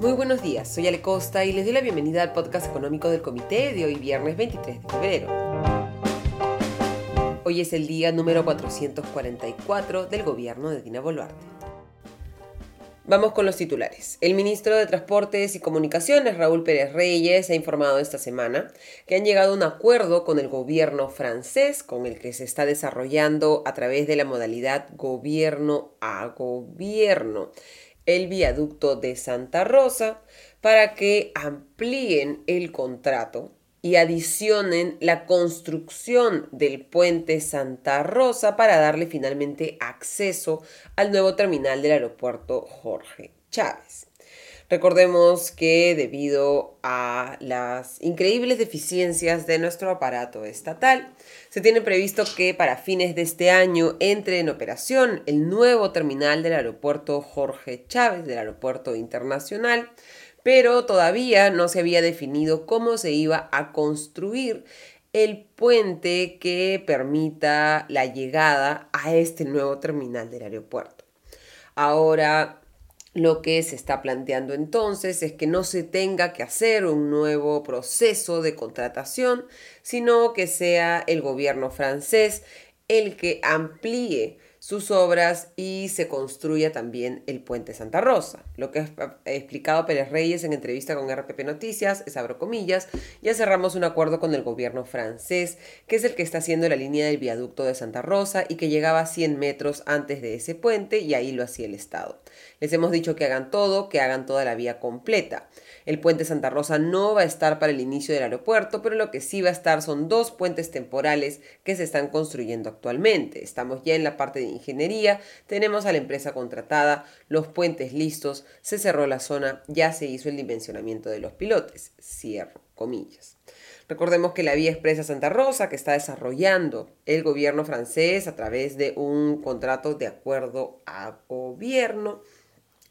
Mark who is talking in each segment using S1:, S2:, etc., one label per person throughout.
S1: Muy buenos días, soy Ale Costa y les doy la bienvenida al podcast económico del comité de hoy viernes 23 de febrero. Hoy es el día número 444 del gobierno de Dina Boluarte. Vamos con los titulares. El ministro de Transportes y Comunicaciones, Raúl Pérez Reyes, ha informado esta semana que han llegado a un acuerdo con el gobierno francés, con el que se está desarrollando a través de la modalidad gobierno a gobierno el viaducto de Santa Rosa para que amplíen el contrato y adicionen la construcción del puente Santa Rosa para darle finalmente acceso al nuevo terminal del aeropuerto Jorge Chávez. Recordemos que debido a las increíbles deficiencias de nuestro aparato estatal, se tiene previsto que para fines de este año entre en operación el nuevo terminal del aeropuerto Jorge Chávez, del aeropuerto internacional, pero todavía no se había definido cómo se iba a construir el puente que permita la llegada a este nuevo terminal del aeropuerto. Ahora lo que se está planteando entonces es que no se tenga que hacer un nuevo proceso de contratación, sino que sea el gobierno francés el que amplíe sus obras y se construya también el puente Santa Rosa. Lo que ha explicado Pérez Reyes en entrevista con RPP Noticias es, abro comillas, ya cerramos un acuerdo con el gobierno francés, que es el que está haciendo la línea del viaducto de Santa Rosa y que llegaba a 100 metros antes de ese puente y ahí lo hacía el Estado. Les hemos dicho que hagan todo, que hagan toda la vía completa. El puente Santa Rosa no va a estar para el inicio del aeropuerto, pero lo que sí va a estar son dos puentes temporales que se están construyendo actualmente. Estamos ya en la parte de ingeniería, tenemos a la empresa contratada, los puentes listos, se cerró la zona, ya se hizo el dimensionamiento de los pilotes. Cierro comillas. Recordemos que la vía expresa Santa Rosa, que está desarrollando el gobierno francés a través de un contrato de acuerdo a gobierno,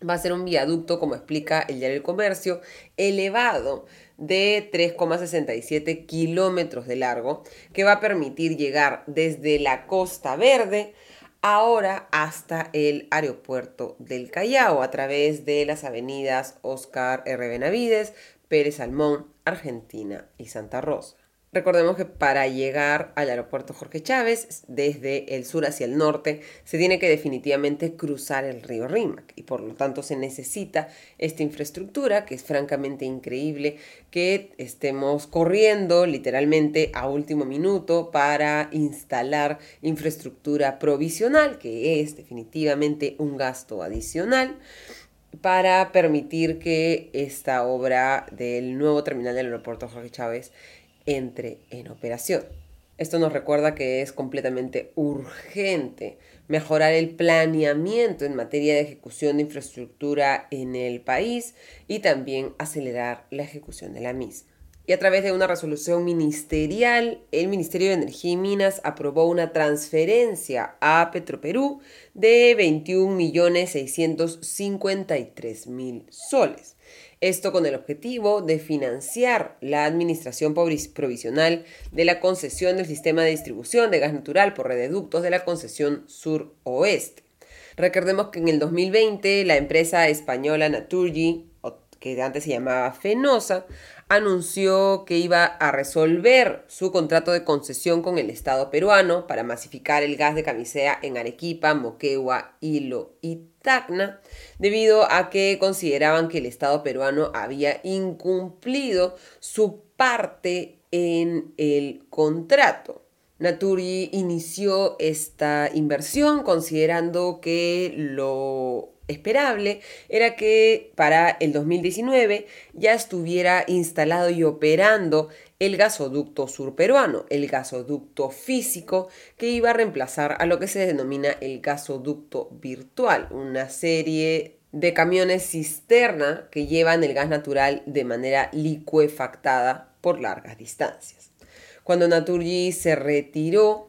S1: va a ser un viaducto, como explica el diario El Comercio, elevado de 3,67 kilómetros de largo, que va a permitir llegar desde la Costa Verde ahora hasta el aeropuerto del Callao a través de las avenidas Oscar R. Benavides, Pérez Salmón, Argentina y Santa Rosa. Recordemos que para llegar al aeropuerto Jorge Chávez, desde el sur hacia el norte, se tiene que definitivamente cruzar el río Rímac y por lo tanto se necesita esta infraestructura que es francamente increíble que estemos corriendo literalmente a último minuto para instalar infraestructura provisional, que es definitivamente un gasto adicional para permitir que esta obra del nuevo terminal del aeropuerto Jorge Chávez entre en operación. Esto nos recuerda que es completamente urgente mejorar el planeamiento en materia de ejecución de infraestructura en el país y también acelerar la ejecución de la misma. Y a través de una resolución ministerial, el Ministerio de Energía y Minas aprobó una transferencia a Petroperú de 21.653.000 soles. Esto con el objetivo de financiar la administración provisional de la concesión del sistema de distribución de gas natural por redeductos de la concesión sur-oeste. Recordemos que en el 2020 la empresa española Naturgy, que antes se llamaba Fenosa, anunció que iba a resolver su contrato de concesión con el Estado peruano para masificar el gas de camisea en Arequipa, Moquegua, Hilo y Tacna, debido a que consideraban que el Estado peruano había incumplido su parte en el contrato. Naturi inició esta inversión considerando que lo esperable era que para el 2019 ya estuviera instalado y operando el gasoducto surperuano, el gasoducto físico que iba a reemplazar a lo que se denomina el gasoducto virtual, una serie de camiones cisterna que llevan el gas natural de manera licuefactada por largas distancias. Cuando Naturgy se retiró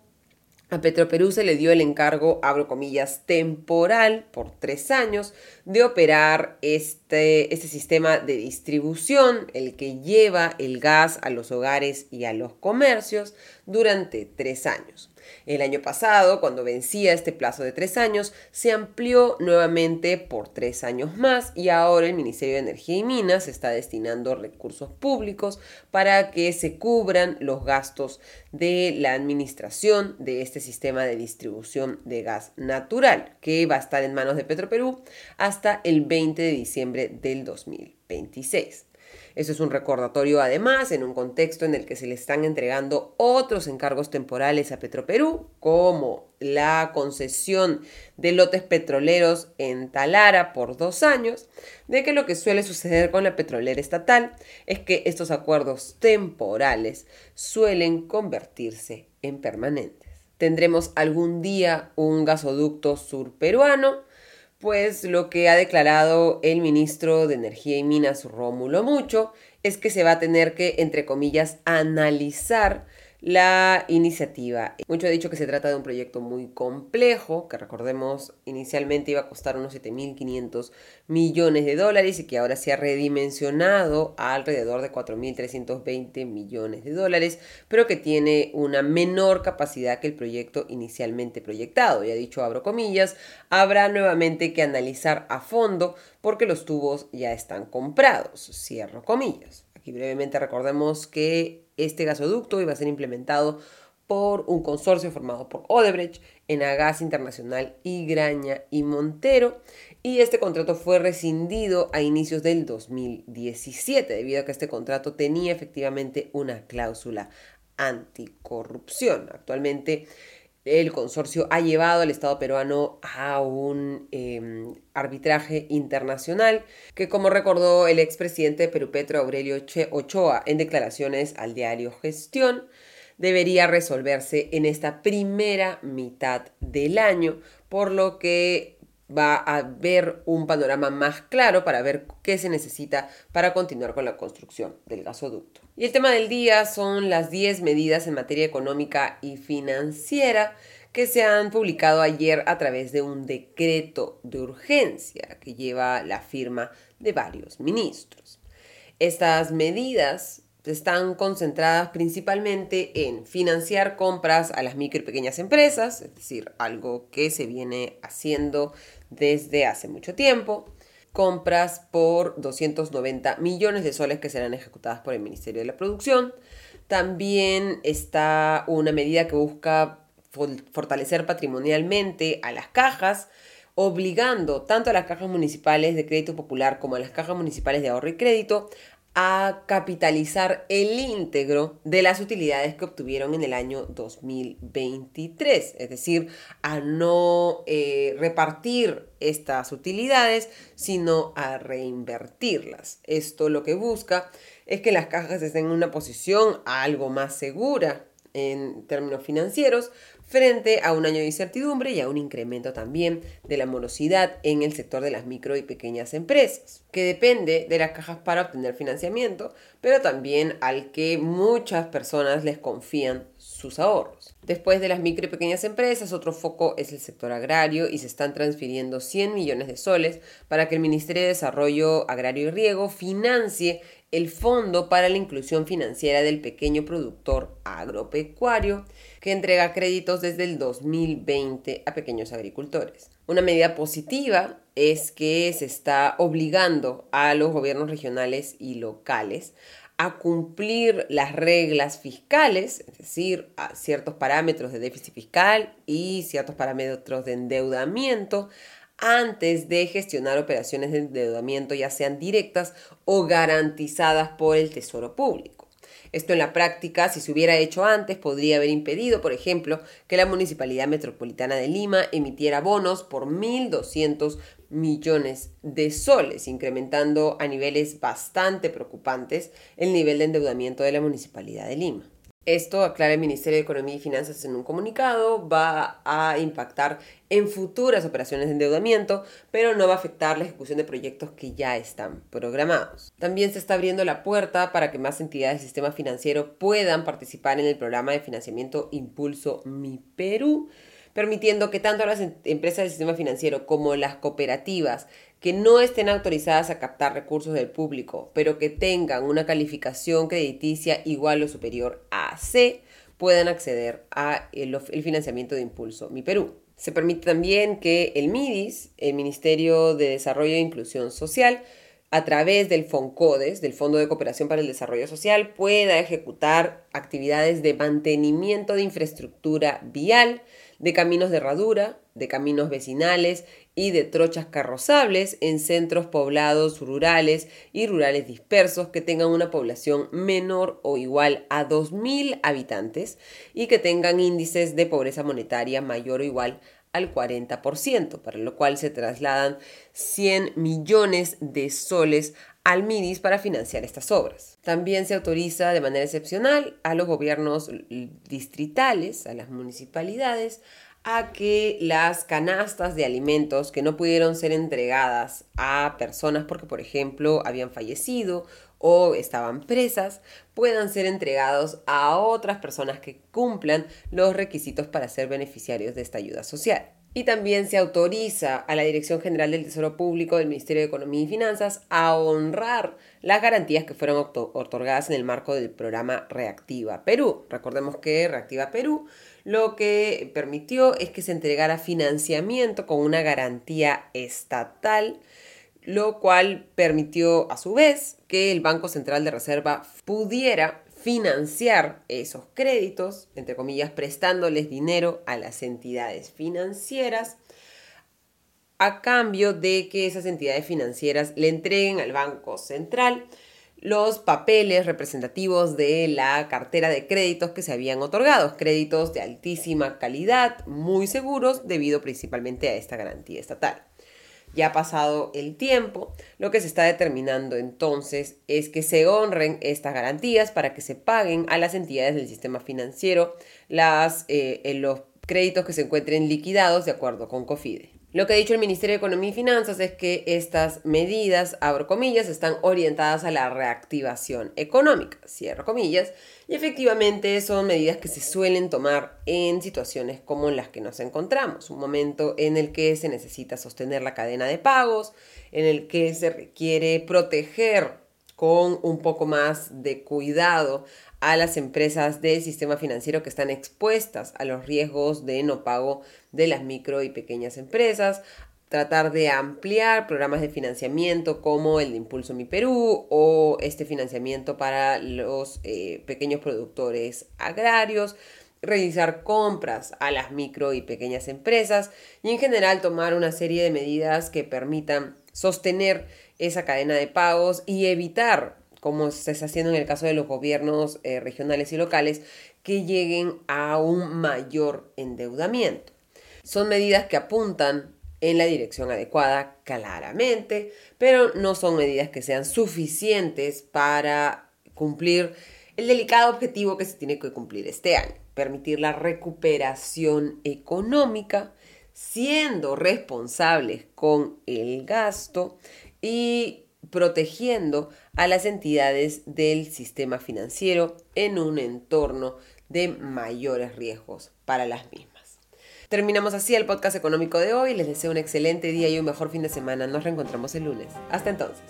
S1: a Petroperú se le dio el encargo, abro comillas, temporal por tres años de operar este, este sistema de distribución, el que lleva el gas a los hogares y a los comercios durante tres años. El año pasado, cuando vencía este plazo de tres años, se amplió nuevamente por tres años más y ahora el Ministerio de Energía y Minas está destinando recursos públicos para que se cubran los gastos de la administración de este sistema de distribución de gas natural, que va a estar en manos de Petroperú hasta el 20 de diciembre del 2026. Eso es un recordatorio además en un contexto en el que se le están entregando otros encargos temporales a Petroperú, como la concesión de lotes petroleros en Talara por dos años, de que lo que suele suceder con la petrolera estatal es que estos acuerdos temporales suelen convertirse en permanentes. Tendremos algún día un gasoducto surperuano pues lo que ha declarado el ministro de Energía y Minas, Rómulo Mucho, es que se va a tener que, entre comillas, analizar la iniciativa. Mucho ha dicho que se trata de un proyecto muy complejo, que recordemos inicialmente iba a costar unos 7.500 millones de dólares y que ahora se ha redimensionado a alrededor de 4.320 millones de dólares, pero que tiene una menor capacidad que el proyecto inicialmente proyectado. Y ha dicho, abro comillas, habrá nuevamente que analizar a fondo porque los tubos ya están comprados, cierro comillas. Aquí brevemente recordemos que este gasoducto iba a ser implementado por un consorcio formado por Odebrecht, Enagas Internacional, Igraña y Montero. Y este contrato fue rescindido a inicios del 2017, debido a que este contrato tenía efectivamente una cláusula anticorrupción. Actualmente el consorcio ha llevado al Estado peruano a un em, arbitraje internacional que, como recordó el expresidente de Perú Petro Aurelio Ochoa en declaraciones al diario Gestión, debería resolverse en esta primera mitad del año, por lo que va a haber un panorama más claro para ver qué se necesita para continuar con la construcción del gasoducto. Y el tema del día son las 10 medidas en materia económica y financiera que se han publicado ayer a través de un decreto de urgencia que lleva la firma de varios ministros. Estas medidas están concentradas principalmente en financiar compras a las micro y pequeñas empresas, es decir, algo que se viene haciendo desde hace mucho tiempo, compras por 290 millones de soles que serán ejecutadas por el Ministerio de la Producción. También está una medida que busca fortalecer patrimonialmente a las cajas, obligando tanto a las cajas municipales de crédito popular como a las cajas municipales de ahorro y crédito a capitalizar el íntegro de las utilidades que obtuvieron en el año 2023, es decir, a no eh, repartir estas utilidades, sino a reinvertirlas. Esto lo que busca es que las cajas estén en una posición algo más segura en términos financieros frente a un año de incertidumbre y a un incremento también de la morosidad en el sector de las micro y pequeñas empresas, que depende de las cajas para obtener financiamiento, pero también al que muchas personas les confían sus ahorros. Después de las micro y pequeñas empresas, otro foco es el sector agrario y se están transfiriendo 100 millones de soles para que el Ministerio de Desarrollo Agrario y Riego financie el Fondo para la Inclusión Financiera del Pequeño Productor Agropecuario, que entrega créditos desde el 2020 a pequeños agricultores. Una medida positiva es que se está obligando a los gobiernos regionales y locales a cumplir las reglas fiscales, es decir, ciertos parámetros de déficit fiscal y ciertos parámetros de endeudamiento, antes de gestionar operaciones de endeudamiento ya sean directas o garantizadas por el Tesoro Público. Esto en la práctica, si se hubiera hecho antes, podría haber impedido, por ejemplo, que la Municipalidad Metropolitana de Lima emitiera bonos por 1.200 millones de soles, incrementando a niveles bastante preocupantes el nivel de endeudamiento de la Municipalidad de Lima. Esto, aclara el Ministerio de Economía y Finanzas en un comunicado, va a impactar en futuras operaciones de endeudamiento, pero no va a afectar la ejecución de proyectos que ya están programados. También se está abriendo la puerta para que más entidades del sistema financiero puedan participar en el programa de financiamiento Impulso Mi Perú permitiendo que tanto las em-, empresas del sistema financiero como las cooperativas que no estén autorizadas a captar recursos del público, pero que tengan una calificación crediticia igual o superior a C, puedan acceder a financiamiento de impulso Mi Perú. Se permite también que el MIDIS, el Ministerio de Desarrollo e Inclusión Social, a través del FONCODES, del Fondo de Cooperación para el Desarrollo Social, pueda ejecutar actividades de mantenimiento de infraestructura vial, de caminos de herradura, de caminos vecinales y de trochas carrozables en centros poblados rurales y rurales dispersos que tengan una población menor o igual a 2.000 habitantes y que tengan índices de pobreza monetaria mayor o igual al 40%, para lo cual se trasladan 100 millones de soles al MIDIS para financiar estas obras. También se autoriza de manera excepcional a los gobiernos distritales, a las municipalidades, a que las canastas de alimentos que no pudieron ser entregadas a personas porque, por ejemplo, habían fallecido o estaban presas, puedan ser entregados a otras personas que cumplan los requisitos para ser beneficiarios de esta ayuda social. Y también se autoriza a la Dirección General del Tesoro Público del Ministerio de Economía y Finanzas a honrar las garantías que fueron otorgadas en el marco del programa Reactiva Perú. Recordemos que Reactiva Perú lo que permitió es que se entregara financiamiento con una garantía estatal, lo cual permitió a su vez que el Banco Central de Reserva pudiera financiar esos créditos, entre comillas, prestándoles dinero a las entidades financieras a cambio de que esas entidades financieras le entreguen al Banco Central los papeles representativos de la cartera de créditos que se habían otorgado, créditos de altísima calidad, muy seguros, debido principalmente a esta garantía estatal. Ya ha pasado el tiempo, lo que se está determinando entonces es que se honren estas garantías para que se paguen a las entidades del sistema financiero las, eh, los créditos que se encuentren liquidados de acuerdo con COFIDE. Lo que ha dicho el Ministerio de Economía y Finanzas es que estas medidas, abro comillas, están orientadas a la reactivación económica, cierro comillas, y efectivamente son medidas que se suelen tomar en situaciones como las que nos encontramos, un momento en el que se necesita sostener la cadena de pagos, en el que se requiere proteger con un poco más de cuidado a las empresas del sistema financiero que están expuestas a los riesgos de no pago de las micro y pequeñas empresas, tratar de ampliar programas de financiamiento como el de Impulso Mi Perú o este financiamiento para los eh, pequeños productores agrarios, realizar compras a las micro y pequeñas empresas y en general tomar una serie de medidas que permitan sostener esa cadena de pagos y evitar como se está haciendo en el caso de los gobiernos eh, regionales y locales, que lleguen a un mayor endeudamiento. Son medidas que apuntan en la dirección adecuada claramente, pero no son medidas que sean suficientes para cumplir el delicado objetivo que se tiene que cumplir este año, permitir la recuperación económica, siendo responsables con el gasto y protegiendo a las entidades del sistema financiero en un entorno de mayores riesgos para las mismas. Terminamos así el podcast económico de hoy. Les deseo un excelente día y un mejor fin de semana. Nos reencontramos el lunes. Hasta entonces.